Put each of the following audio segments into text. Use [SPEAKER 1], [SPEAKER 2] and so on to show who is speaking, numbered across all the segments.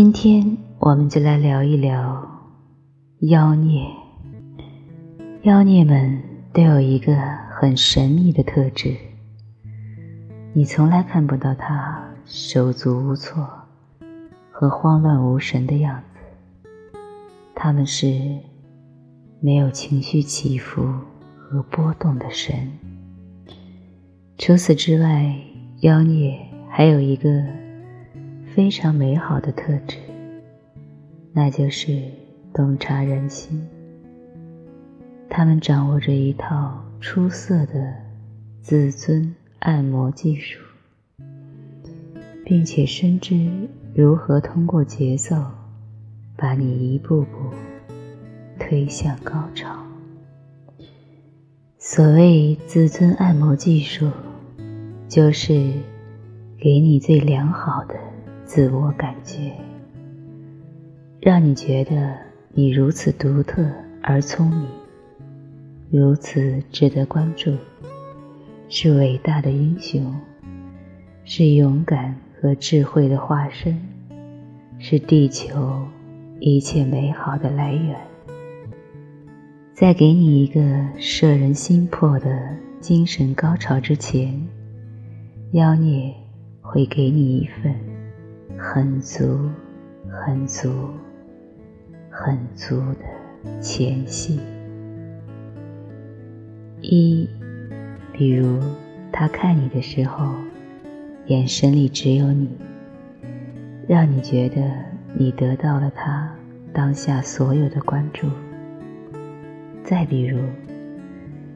[SPEAKER 1] 今天我们就来聊一聊妖孽。妖孽们都有一个很神秘的特质，你从来看不到他手足无措和慌乱无神的样子。他们是没有情绪起伏和波动的神。除此之外，妖孽还有一个非常美好的特质，那就是洞察人心。他们掌握着一套出色的自尊按摩技术，并且深知如何通过节奏把你一步步推向高潮。所谓自尊按摩技术，就是给你最良好的自我感觉，让你觉得你如此独特而聪明。如此值得关注，是伟大的英雄，是勇敢和智慧的化身，是地球一切美好的来源。在给你一个摄人心魄的精神高潮之前，妖孽会给你一份很足、很足、很足的前戏。一，比如他看你的时候，眼神里只有你，让你觉得你得到了他当下所有的关注。再比如，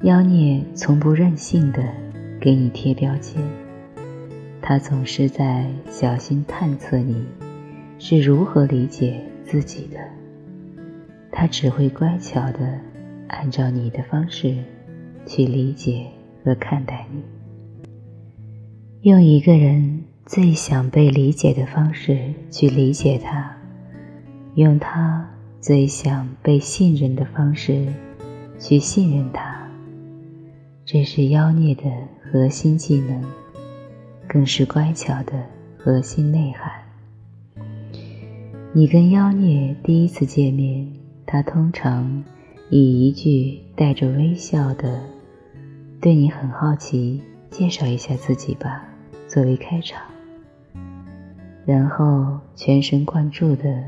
[SPEAKER 1] 妖孽从不任性的给你贴标签，他总是在小心探测你是如何理解自己的，他只会乖巧的按照你的方式。去理解和看待你，用一个人最想被理解的方式去理解他，用他最想被信任的方式去信任他，这是妖孽的核心技能，更是乖巧的核心内涵。你跟妖孽第一次见面，他通常以一句带着微笑的。对你很好奇，介绍一下自己吧，作为开场。然后全神贯注地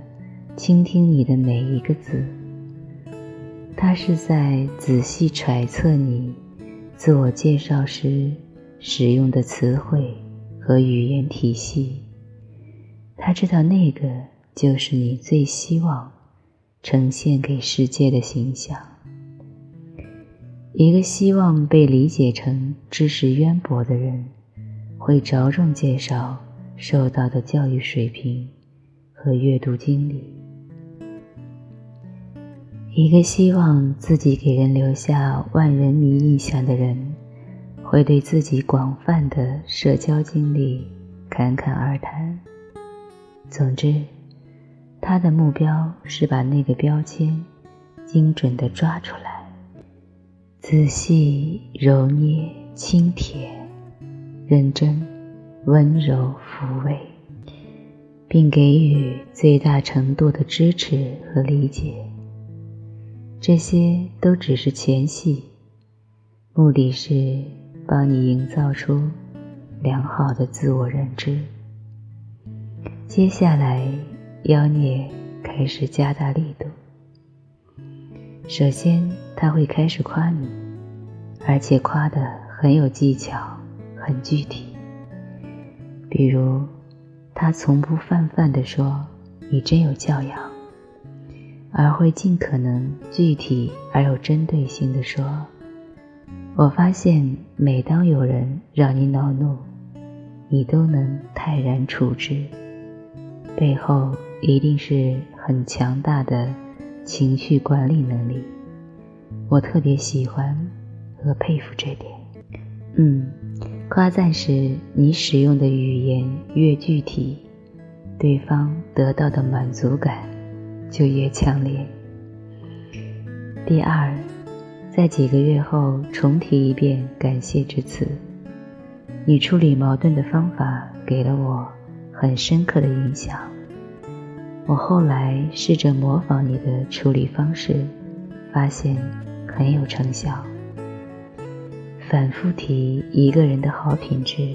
[SPEAKER 1] 倾听你的每一个字。他是在仔细揣测你自我介绍时使用的词汇和语言体系。他知道那个就是你最希望呈现给世界的形象。一个希望被理解成知识渊博的人，会着重介绍受到的教育水平和阅读经历。一个希望自己给人留下万人迷印象的人，会对自己广泛的社交经历侃侃而谈。总之，他的目标是把那个标签精准的抓出来。仔细揉捏、轻舔、认真、温柔抚慰，并给予最大程度的支持和理解，这些都只是前戏，目的是帮你营造出良好的自我认知。接下来，妖孽开始加大力度。首先，他会开始夸你，而且夸得很有技巧、很具体。比如，他从不泛泛地说“你真有教养”，而会尽可能具体而有针对性地说：“我发现，每当有人让你恼怒，你都能泰然处之，背后一定是很强大的。”情绪管理能力，我特别喜欢和佩服这点。嗯，夸赞时你使用的语言越具体，对方得到的满足感就越强烈。第二，在几个月后重提一遍感谢之词，你处理矛盾的方法给了我很深刻的影响。我后来试着模仿你的处理方式，发现很有成效。反复提一个人的好品质，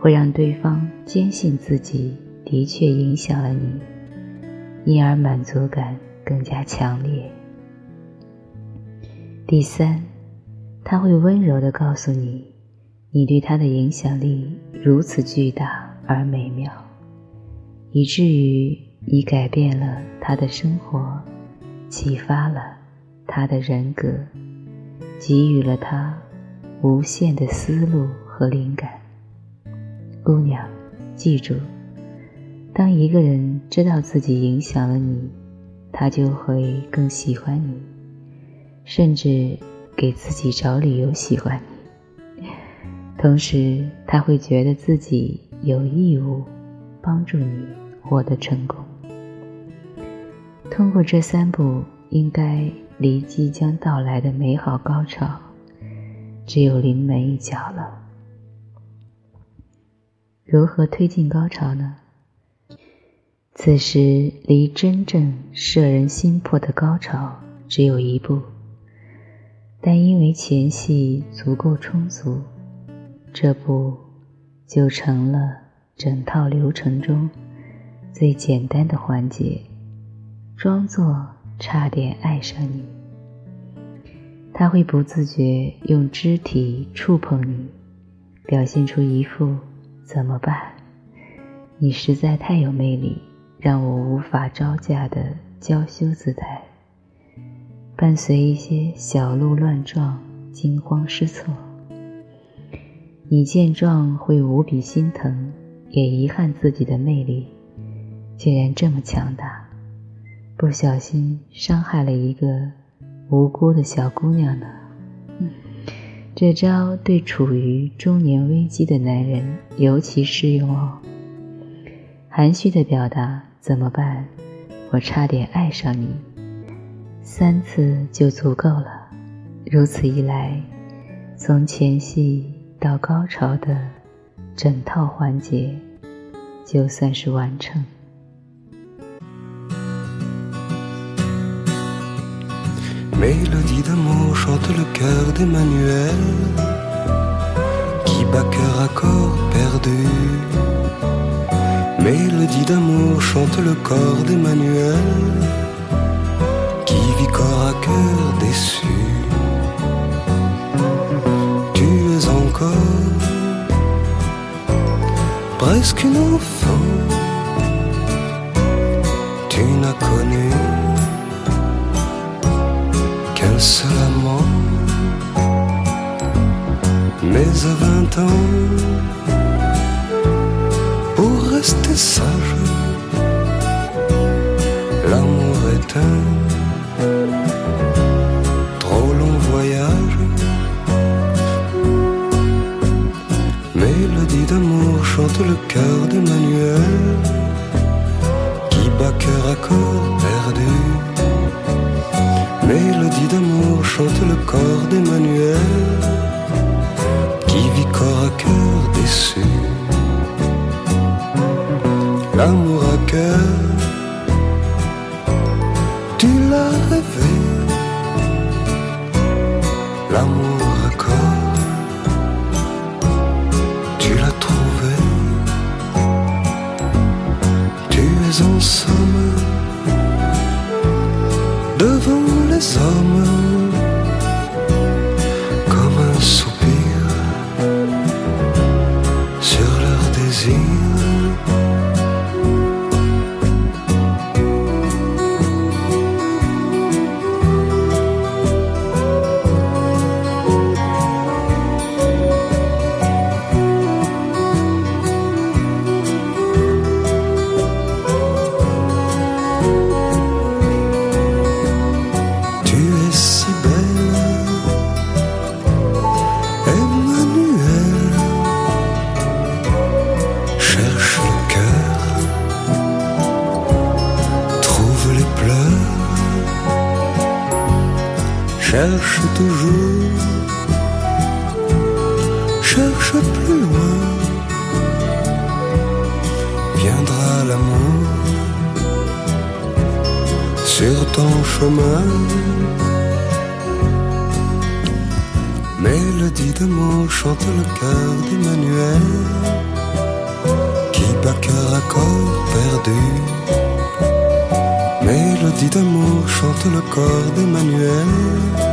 [SPEAKER 1] 会让对方坚信自己的确影响了你，因而满足感更加强烈。第三，他会温柔地告诉你，你对他的影响力如此巨大而美妙，以至于。你改变了他的生活，启发了他的人格，给予了他无限的思路和灵感。姑娘，记住，当一个人知道自己影响了你，他就会更喜欢你，甚至给自己找理由喜欢你。同时，他会觉得自己有义务帮助你获得成功。通过这三步，应该离即将到来的美好高潮只有临门一脚了。如何推进高潮呢？此时离真正摄人心魄的高潮只有一步，但因为前戏足够充足，这步就成了整套流程中最简单的环节。装作差点爱上你，他会不自觉用肢体触碰你，表现出一副“怎么办？你实在太有魅力，让我无法招架”的娇羞姿态，伴随一些小鹿乱撞、惊慌失措。你见状会无比心疼，也遗憾自己的魅力竟然这么强大。不小心伤害了一个无辜的小姑娘呢。这招对处于中年危机的男人尤其适用哦。含蓄的表达怎么办？我差点爱上你，三次就足够了。如此一来，从前戏到高潮的整套环节就算是完成。
[SPEAKER 2] Corps à cœur déçu. Tu es encore presque une enfant. Tu n'as connu seul amant. Mais à vingt ans, pour rester sage, l'amour est un L'amour à cœur, tu l'as rêvé. L'amour à corps, tu l'as trouvé. Tu es en somme devant les hommes Cherche toujours, cherche plus loin, viendra l'amour sur ton chemin. Mélodie d'amour chante le cœur d'Emmanuel qui bat cœur à corps perdu. Mélodie d'amour chante le corps d'Emmanuel